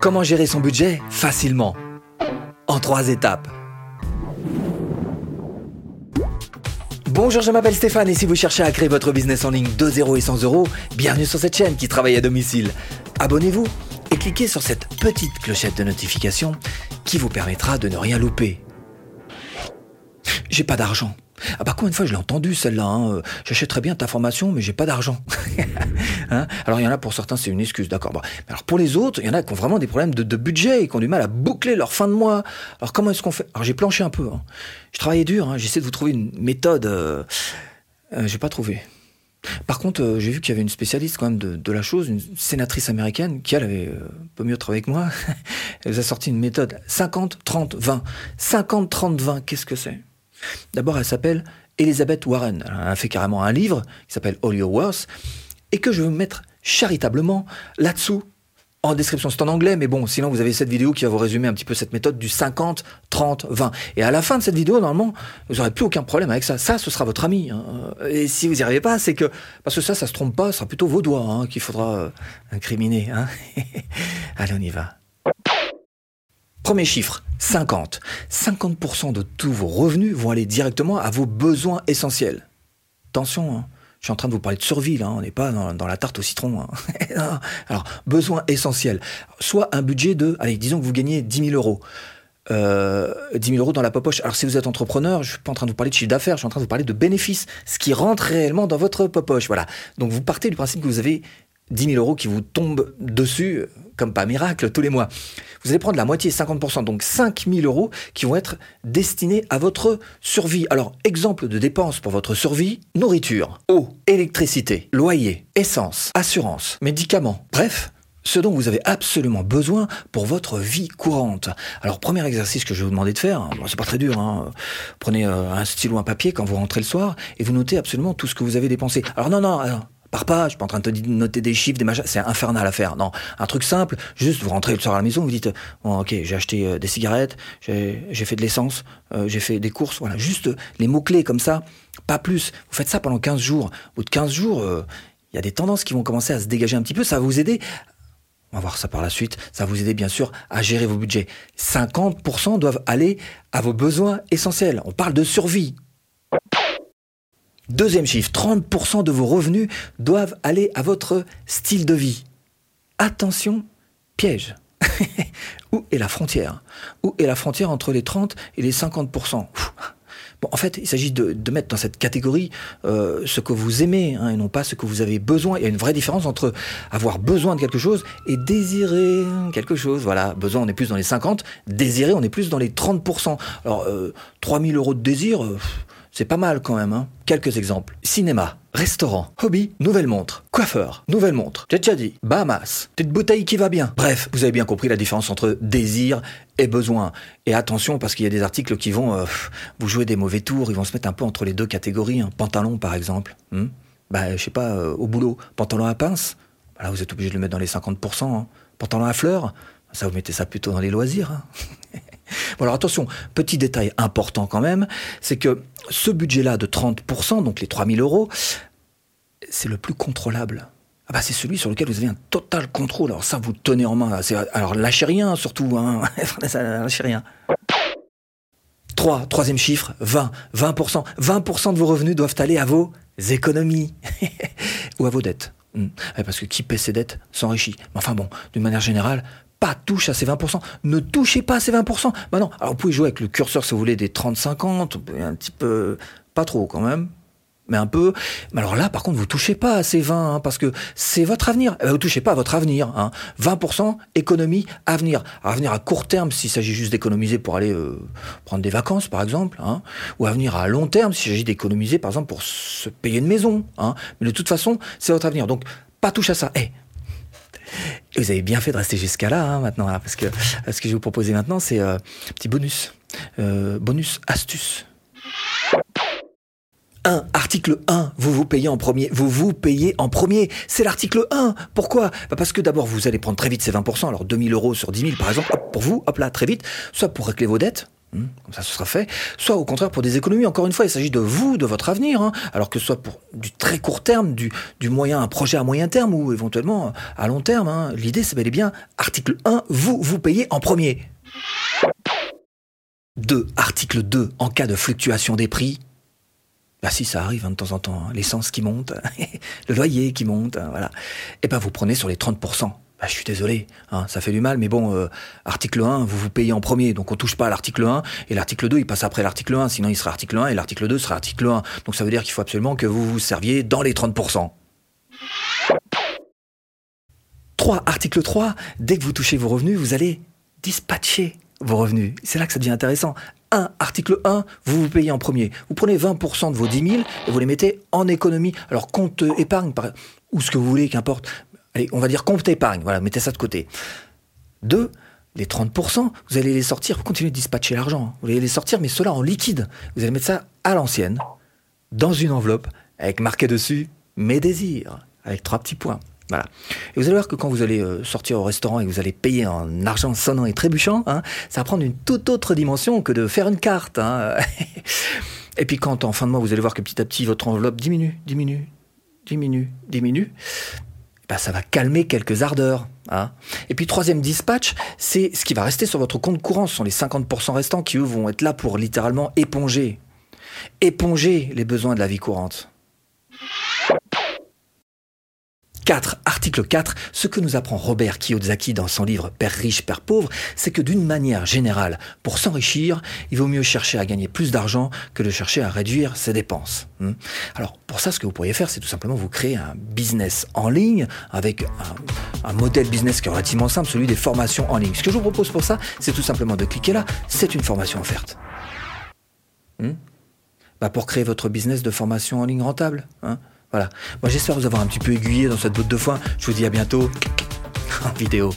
Comment gérer son budget facilement En trois étapes. Bonjour, je m'appelle Stéphane et si vous cherchez à créer votre business en ligne de 0 et 100 euros, bienvenue sur cette chaîne qui travaille à domicile. Abonnez-vous et cliquez sur cette petite clochette de notification qui vous permettra de ne rien louper. J'ai pas d'argent. Ah bah combien de fois je l'ai entendu celle-là hein euh, J'achèterais bien ta formation, mais j'ai pas d'argent. hein alors il y en a pour certains c'est une excuse, d'accord. Alors pour les autres, il y en a qui ont vraiment des problèmes de, budget et qui ont du mal à boucler leur fin de mois. Alors comment est-ce qu'on fait? Alors j'ai planché un peu. Hein. Je travaillais dur. Hein. J'essaie de vous trouver une méthode. Euh, euh, j'ai pas trouvé. Par contre, euh, j'ai vu qu'il y avait une spécialiste quand même de, la chose, une sénatrice américaine, qui elle avait un peu mieux travaillé que moi. elle vous a sorti une méthode 50, 30, 20. 50, 30, 20, qu'est-ce que c'est? D'abord, elle s'appelle Elizabeth Warren. Elle a fait carrément un livre qui s'appelle All Your Worth et que je vais mettre charitablement là-dessous en description. C'est en anglais, mais bon, sinon vous avez cette vidéo qui va vous résumer un petit peu cette méthode du 50, 30, 20. Et à la fin de cette vidéo, normalement, vous n'aurez plus aucun problème avec ça. Ça, ce sera votre ami. Hein. Et si vous n'y arrivez pas, c'est que, parce que ça, ça se trompe pas, ce sera plutôt vos doigts hein, qu'il faudra euh, incriminer. Hein. Allez, on y va. Premier chiffre, 50. 50% de tous vos revenus vont aller directement à vos besoins essentiels. Attention, hein. je suis en train de vous parler de survie, là, on n'est pas dans, la tarte au citron. Hein. Alors, besoins essentiels. Soit un budget de, allez, disons que vous gagnez 10 000 euros. Euh, 10 000 euros dans la poche. Alors si vous êtes entrepreneur, je suis pas en train de vous parler de chiffre d'affaires, je suis en train de vous parler de bénéfices, ce qui rentre réellement dans votre poche. Voilà. Donc vous partez du principe que vous avez 10 000 euros qui vous tombent dessus, comme pas miracle, tous les mois. Vous allez prendre la moitié, 50%, donc 5 000 euros qui vont être destinés à votre survie. Alors, exemple de dépenses pour votre survie, nourriture, eau, électricité, loyer, essence, assurance, médicaments, bref, ce dont vous avez absolument besoin pour votre vie courante. Alors, premier exercice que je vais vous demander de faire, bon, c'est pas très dur, hein. prenez euh, un stylo, un papier quand vous rentrez le soir et vous notez absolument tout ce que vous avez dépensé. Alors non, non, alors, par pas, je suis pas en train de te noter des chiffres, des machins, c'est infernal à faire. Non, un truc simple, juste vous rentrez le soir à la maison, vous dites, bon, ok, j'ai acheté euh, des cigarettes, j'ai fait de l'essence, euh, j'ai fait des courses, voilà, juste les mots-clés comme ça, pas plus. Vous faites ça pendant 15 jours. Au bout de 15 jours, euh, il y a des tendances qui vont commencer à se dégager un petit peu, ça va vous aider. On va voir ça par la suite. Ça va vous aider bien sûr à gérer vos budgets. 50% doivent aller à vos besoins essentiels. On parle de survie. Deuxième chiffre, 30% de vos revenus doivent aller à votre style de vie. Attention, piège. Où est la frontière? Où est la frontière entre les 30 et les 50% Bon, en fait, il s'agit de, mettre dans cette catégorie euh, ce que vous aimez hein, et non pas ce que vous avez besoin. Il y a une vraie différence entre avoir besoin de quelque chose et désirer quelque chose. Voilà, besoin, on est plus dans les 50, désirer, on est plus dans les 30%. Alors, euh, 3000 euros de désir, euh, c'est pas mal quand même, hein. Quelques exemples. Cinéma, restaurant, hobby, nouvelle montre, coiffeur, nouvelle montre, dit, Bahamas, petite bouteille qui va bien. Bref, vous avez bien compris la différence entre désir et besoin. Et attention, parce qu'il y a des articles qui vont euh, vous jouer des mauvais tours, ils vont se mettre un peu entre les deux catégories. Hein. Pantalon, par exemple. Hmm? bah, je sais pas, euh, au boulot, pantalon à pince, bah, là, vous êtes obligé de le mettre dans les 50%. Hein. Pantalon à fleurs, ça, vous mettez ça plutôt dans les loisirs. Hein. Alors attention, petit détail important quand même, c'est que ce budget-là de 30%, donc les 3000 euros, c'est le plus contrôlable. Ah bah c'est celui sur lequel vous avez un total contrôle. Alors ça, vous tenez en main. Alors lâchez rien surtout, hein. lâchez rien. 3, troisième chiffre, 20. 20%. 20% de vos revenus doivent aller à vos économies ou à vos dettes. Hmm. Parce que qui paie ses dettes s'enrichit. Enfin bon, d'une manière générale, pas touche à ces 20%. Ne touchez pas à ces 20%. Bah non. Alors vous pouvez jouer avec le curseur si vous voulez des 30-50, un petit peu, pas trop quand même, mais un peu. Mais alors là, par contre, vous touchez pas à ces 20%, hein, parce que c'est votre avenir. Eh ben, vous touchez pas à votre avenir. Hein. 20% économie, avenir. avenir à court terme, s'il s'agit juste d'économiser pour aller euh, prendre des vacances, par exemple, hein, ou avenir à long terme, s'il s'agit d'économiser, par exemple, pour se payer une maison. Hein. Mais de toute façon, c'est votre avenir. Donc, pas touche à ça. Eh, vous avez bien fait de rester jusqu'à là, hein, maintenant, parce que ce que je vais vous proposer maintenant, c'est euh, un petit bonus. Euh, bonus astuce. 1. Article 1. Vous vous payez en premier. Vous vous payez en premier. C'est l'article 1. Pourquoi? Bah, Parce que d'abord, vous allez prendre très vite ces 20%. Alors 2000 euros sur 10 000, par exemple, pour vous, hop là, très vite. Soit pour régler vos dettes, comme ça, ce sera fait. Soit au contraire pour des économies. Encore une fois, il s'agit de vous, de votre avenir. Hein. alors que soit pour du très court terme, du, du moyen, un projet à moyen terme ou éventuellement à long terme. Hein. L'idée, c'est bel et bien, article 1, vous, vous payez en premier. 2. Article 2. En cas de fluctuation des prix, bah si, ça arrive hein, de temps en temps. L'essence qui monte, le loyer qui monte, voilà. Et eh ben vous prenez sur les 30%. Bah, je suis désolé, hein, ça fait du mal, mais bon, euh, article 1, vous vous payez en premier, donc on touche pas à l'article 1, et l'article 2, il passe après l'article 1, sinon il sera article 1, et l'article 2 sera article 1. Donc ça veut dire qu'il faut absolument que vous vous serviez dans les 30%. 3. Article 3, dès que vous touchez vos revenus, vous allez dispatcher vos revenus. C'est là que ça devient intéressant. 1, article 1, vous vous payez en premier. Vous prenez 20% de vos 10 000 et vous les mettez en économie. Alors compte épargne, ou ce que vous voulez, qu'importe allez, on va dire compte épargne, voilà, mettez ça de côté. Deux, les 30%, vous allez les sortir, vous continuez de dispatcher l'argent, hein. vous allez les sortir, mais cela en liquide. Vous allez mettre ça à l'ancienne, dans une enveloppe, avec marqué dessus mes désirs, avec trois petits points. Voilà. Et vous allez voir que quand vous allez euh, sortir au restaurant et que vous allez payer en argent sonnant et trébuchant, hein, ça va prendre une toute autre dimension que de faire une carte. Hein. et puis quand en fin de mois, vous allez voir que petit à petit, votre enveloppe diminue, diminue, diminue, diminue, bah, ça va calmer quelques ardeurs. Hein. Et puis troisième dispatch, c'est ce qui va rester sur votre compte courant. Ce sont les 50% restants qui, eux, vont être là pour littéralement éponger. Éponger les besoins de la vie courante. 4. Article 4. Ce que nous apprend Robert Kiyosaki dans son livre Père riche, Père pauvre, c'est que d'une manière générale, pour s'enrichir, il vaut mieux chercher à gagner plus d'argent que de chercher à réduire ses dépenses. Hmm. Alors, pour ça, ce que vous pourriez faire, c'est tout simplement vous créer un business en ligne avec un, modèle business qui est relativement simple, celui des formations en ligne. Ce que je vous propose pour ça, c'est tout simplement de cliquer là. C'est une formation offerte. Hmm. Bah pour créer votre business de formation en ligne rentable. Hein voilà. Moi, j'espère vous avoir un petit peu aiguillé dans cette botte de foin. Je vous dis à bientôt en vidéo.